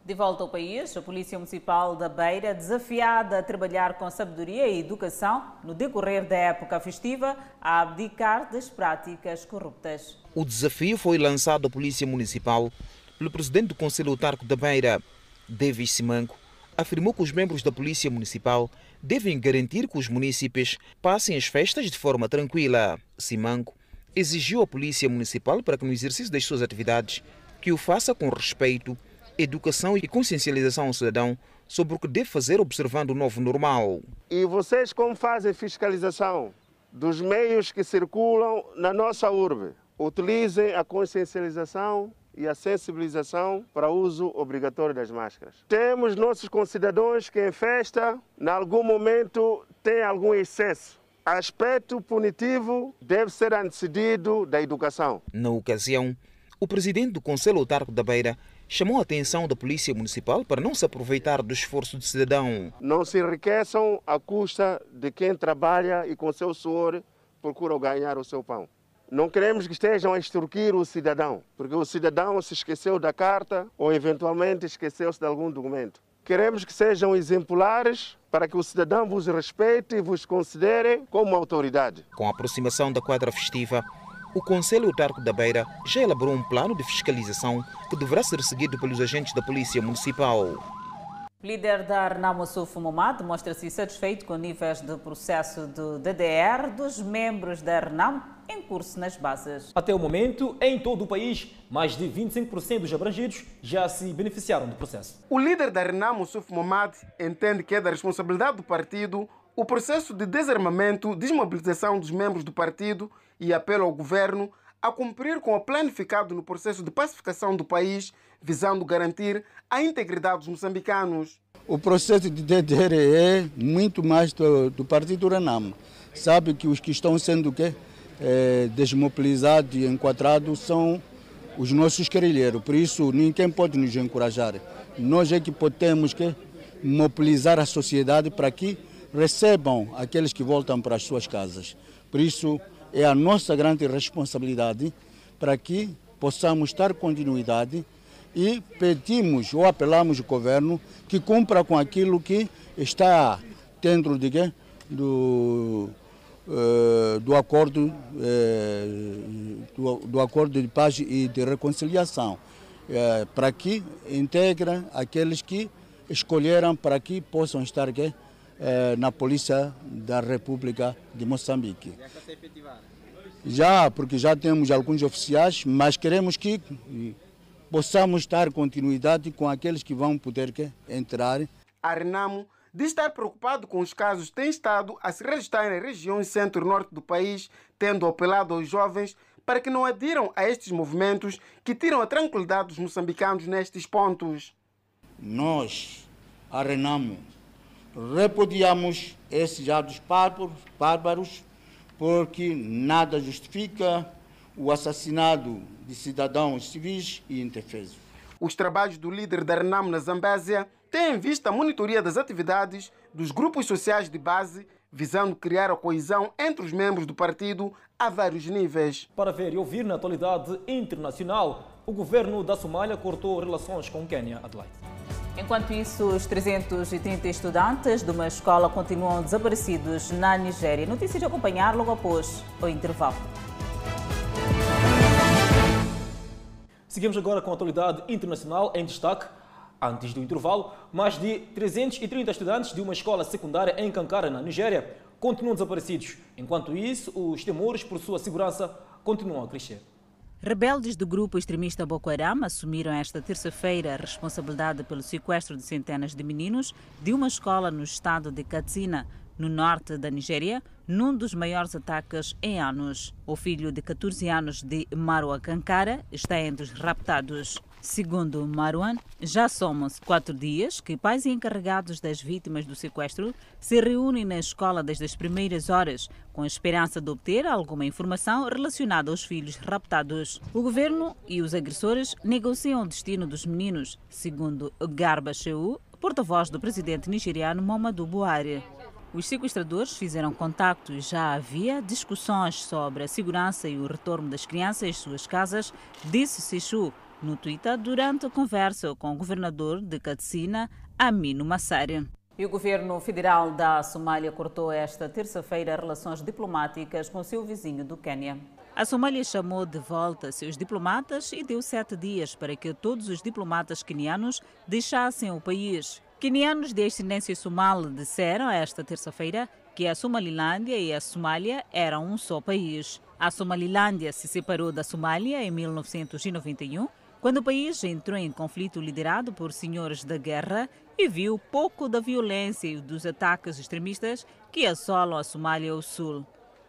De volta ao país, a Polícia Municipal da Beira, desafiada a trabalhar com sabedoria e educação no decorrer da época festiva, a abdicar das práticas corruptas. O desafio foi lançado à Polícia Municipal pelo presidente do Conselho Autarco da Beira, Davis Simanco, afirmou que os membros da Polícia Municipal devem garantir que os munícipes passem as festas de forma tranquila. Simanco exigiu à Polícia Municipal para que no exercício das suas atividades que o faça com respeito, educação e consciencialização ao cidadão sobre o que deve fazer observando o novo normal. E vocês como fazem fiscalização dos meios que circulam na nossa urbe? Utilizem a consciencialização e a sensibilização para uso obrigatório das máscaras. Temos nossos concidadãos que em festa, em algum momento, têm algum excesso. Aspecto punitivo deve ser antecedido da educação. Na ocasião, o presidente do Conselho Autarco da Beira chamou a atenção da Polícia Municipal para não se aproveitar do esforço do cidadão. Não se enriqueçam à custa de quem trabalha e com seu suor procura ganhar o seu pão. Não queremos que estejam a extorquir o cidadão, porque o cidadão se esqueceu da carta ou eventualmente esqueceu-se de algum documento. Queremos que sejam exemplares para que o cidadão vos respeite e vos considere como autoridade. Com a aproximação da quadra festiva, o Conselho Autarco da Beira já elaborou um plano de fiscalização que deverá ser seguido pelos agentes da Polícia Municipal. O líder da Arnamo Suf Momad mostra-se satisfeito com níveis de processo do DDR dos membros da Arnam em curso nas bases. Até o momento, em todo o país, mais de 25% dos abrangidos já se beneficiaram do processo. O líder da Renamo, Suf Momad, entende que é da responsabilidade do partido o processo de desarmamento, desmobilização dos membros do partido e apelo ao governo a cumprir com o planificado no processo de pacificação do país, visando garantir a integridade dos moçambicanos. O processo de DDR é muito mais do, do partido Renamo. Sabe que os que estão sendo? É, desmobilizados e enquadrados são os nossos guerrilheiros. Por isso, ninguém pode nos encorajar. Nós é que podemos que, mobilizar a sociedade para que recebam aqueles que voltam para as suas casas. Por isso, é a nossa grande responsabilidade para que possamos dar continuidade e pedimos ou apelamos ao governo que cumpra com aquilo que está dentro de quê? do uh, do acordo uh, do, do, acordo de paz e de reconciliação uh, para que integra aqueles que escolheram para que possam estar aqui, eh, na Polícia da República de Moçambique. Já porque já temos alguns oficiais, mas queremos que possamos dar continuidade com aqueles que vão poder que, entrar. A Renamo de estar preocupado com os casos tem estado a se registrar em regiões centro-norte do país, tendo apelado aos jovens para que não adiram a estes movimentos que tiram a tranquilidade dos moçambicanos nestes pontos. Nós, a Renamo, repudiamos esses atos bárbaros porque nada justifica o assassinato de cidadãos civis e indefesos. Os trabalhos do líder da Renamo na Zambésia têm em vista a monitoria das atividades dos grupos sociais de base, visando criar a coesão entre os membros do partido a vários níveis. Para ver e ouvir na atualidade internacional, o governo da Somália cortou relações com o Quênia, Adelaide. Enquanto isso, os 330 estudantes de uma escola continuam desaparecidos na Nigéria. Notícias de acompanhar logo após o intervalo. Seguimos agora com a atualidade internacional em destaque. Antes do intervalo, mais de 330 estudantes de uma escola secundária em Kankara, na Nigéria, continuam desaparecidos. Enquanto isso, os temores por sua segurança continuam a crescer. Rebeldes do grupo extremista Boko Haram assumiram esta terça-feira a responsabilidade pelo sequestro de centenas de meninos de uma escola no estado de Katsina, no norte da Nigéria, num dos maiores ataques em anos. O filho de 14 anos de Marwa Kankara está entre os raptados. Segundo Marwan, já somam-se quatro dias que pais e encarregados das vítimas do sequestro se reúnem na escola desde as primeiras horas, com a esperança de obter alguma informação relacionada aos filhos raptados. O governo e os agressores negociam o destino dos meninos, segundo Garba Shehu, porta-voz do presidente nigeriano Muhammadu Buhari. Os sequestradores fizeram contacto e já havia discussões sobre a segurança e o retorno das crianças às suas casas, disse Sishu no Twitter durante a conversa com o governador de Katsina, Aminu Massari. E o governo federal da Somália cortou esta terça-feira relações diplomáticas com seu vizinho do Quênia. A Somália chamou de volta seus diplomatas e deu sete dias para que todos os diplomatas quenianos deixassem o país. Quenianos de ascendência somali disseram esta terça-feira que a Somalilândia e a Somália eram um só país. A Somalilândia se separou da Somália em 1991, quando o país entrou em conflito liderado por senhores da guerra e viu pouco da violência e dos ataques extremistas que assolam a Somália ao sul.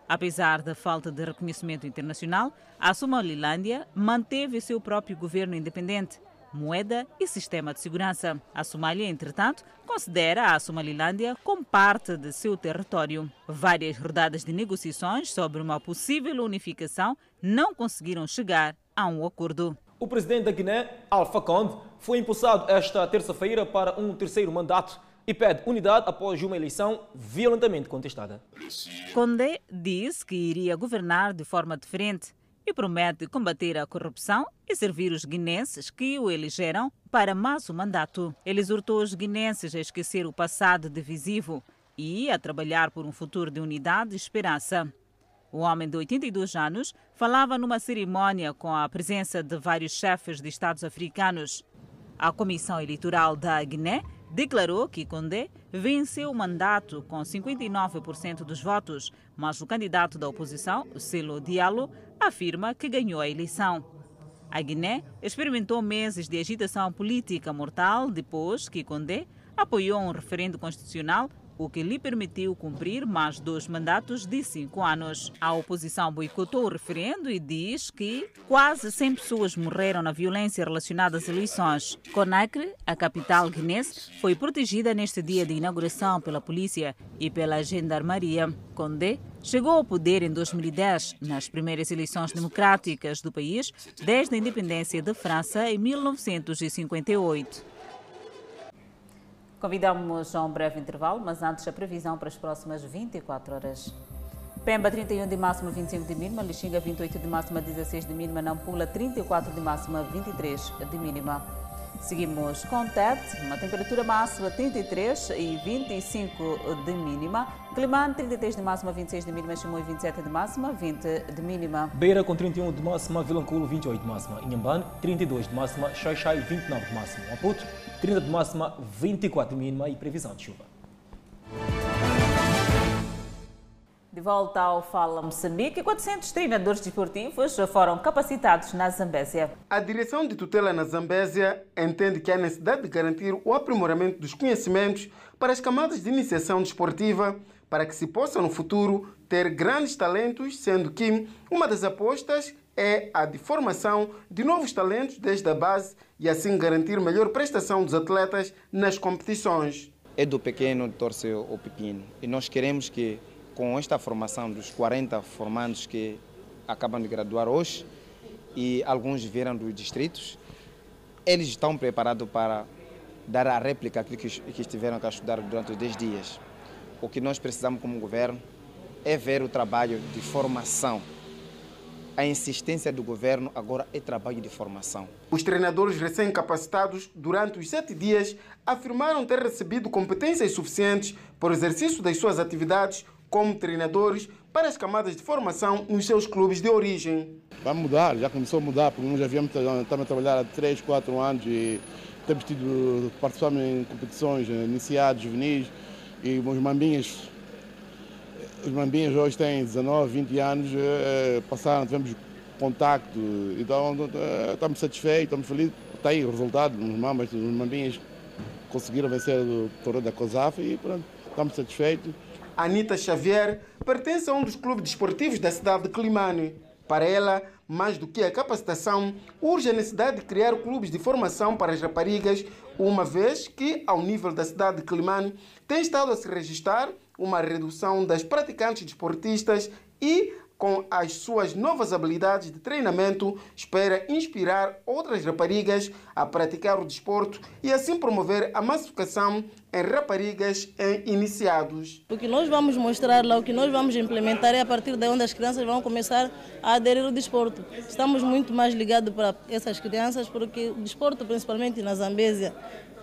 Apesar da falta de reconhecimento internacional, a Somalilândia manteve seu próprio governo independente moeda e sistema de segurança. A Somália, entretanto, considera a Somalilândia como parte de seu território. Várias rodadas de negociações sobre uma possível unificação não conseguiram chegar a um acordo. O presidente da Guiné, Alpha Conde, foi impulsado esta terça-feira para um terceiro mandato e pede unidade após uma eleição violentamente contestada. Condé disse que iria governar de forma diferente e promete combater a corrupção e servir os guinenses que o elegeram para mais um mandato. Ele exortou os guinenses a esquecer o passado divisivo e a trabalhar por um futuro de unidade e esperança. O homem de 82 anos falava numa cerimônia com a presença de vários chefes de Estados africanos. A Comissão Eleitoral da Guiné declarou que Condé venceu o mandato com 59% dos votos, mas o candidato da oposição, Selo Diallo, afirma que ganhou a eleição. A Guiné experimentou meses de agitação política mortal depois que Condé apoiou um referendo constitucional o que lhe permitiu cumprir mais dois mandatos de cinco anos. A oposição boicotou o referendo e diz que quase 100 pessoas morreram na violência relacionada às eleições. Conakry, a capital guinense, foi protegida neste dia de inauguração pela polícia e pela gendarmeria. Condé chegou ao poder em 2010, nas primeiras eleições democráticas do país, desde a independência da França em 1958. Convidamos a um breve intervalo, mas antes a previsão para as próximas 24 horas. Pemba 31 de máxima, 25 de mínima, Lixinga 28 de máxima, 16 de mínima, Nampula 34 de máxima, 23 de mínima. Seguimos com TED, uma temperatura máxima 33 e 25 de mínima. Climane, 33 de máxima, 26 de mínima. Chimoio, 27 de máxima, 20 de mínima. Beira com 31 de máxima, Vilanculo 28 de máxima. Inhambane, 32 de máxima, Xaixai 29 de máxima. Maputo, 30 de máxima, 24 de mínima e previsão de chuva. De volta ao Fala Moçambique, 400 treinadores desportivos foram capacitados na Zambésia. A Direção de Tutela na Zambésia entende que há necessidade de garantir o aprimoramento dos conhecimentos para as camadas de iniciação desportiva para que se possa no futuro ter grandes talentos, sendo que uma das apostas é a de formação de novos talentos desde a base e assim garantir melhor prestação dos atletas nas competições. É do pequeno torce o pepino e nós queremos que com esta formação dos 40 formandos que acabam de graduar hoje e alguns vieram dos distritos, eles estão preparados para dar a réplica àquilo que, que estiveram a estudar durante os 10 dias. O que nós precisamos como governo é ver o trabalho de formação. A insistência do governo agora é trabalho de formação. Os treinadores recém-capacitados, durante os sete dias, afirmaram ter recebido competências suficientes para o exercício das suas atividades como treinadores para as camadas de formação nos seus clubes de origem. Vai mudar, já começou a mudar, porque nós já viemos estamos a trabalhar há 3, 4 anos e temos tido participação em competições iniciadas, juvenis e os mambinhas, os mambinhas hoje têm 19, 20 anos, passaram, tivemos contacto, então estamos satisfeitos, estamos felizes, está aí o resultado, os mambas, os mambinhas conseguiram vencer o torneio da COSAF e pronto, estamos satisfeitos. Anita Xavier pertence a um dos clubes desportivos da cidade de Climane. Para ela, mais do que a capacitação, urge a necessidade de criar clubes de formação para as raparigas, uma vez que, ao nível da cidade de Climane, tem estado a se registrar uma redução das praticantes desportistas e com as suas novas habilidades de treinamento, espera inspirar outras raparigas a praticar o desporto e assim promover a massificação em raparigas em iniciados. O que nós vamos mostrar lá, o que nós vamos implementar é a partir de onde as crianças vão começar a aderir ao desporto. Estamos muito mais ligados para essas crianças porque o desporto, principalmente na Zambésia,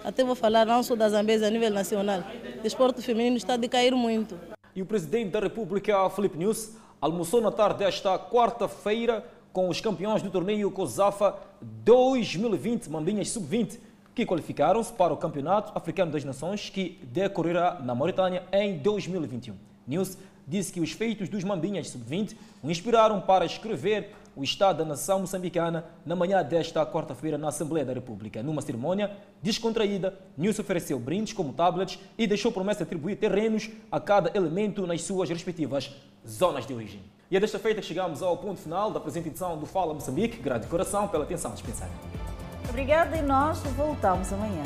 até vou falar não só da Zambésia a nível nacional, o desporto feminino está a decair muito. E o presidente da República, Felipe News, almoçou na tarde desta quarta-feira com os campeões do torneio COSAFA 2020 Mambinhas Sub-20, que qualificaram-se para o Campeonato Africano das Nações, que decorrerá na Mauritânia em 2021. News disse que os feitos dos Mambinhas Sub-20 o inspiraram para escrever o Estado da Nação Moçambicana na manhã desta quarta-feira na Assembleia da República. Numa cerimônia descontraída, News ofereceu brindes como tablets e deixou promessa de atribuir terrenos a cada elemento nas suas respectivas zonas de origem. E é desta feita que chegamos ao ponto final da presente edição do Fala Moçambique. Grande coração pela atenção dispensada. Obrigada e nós voltamos amanhã.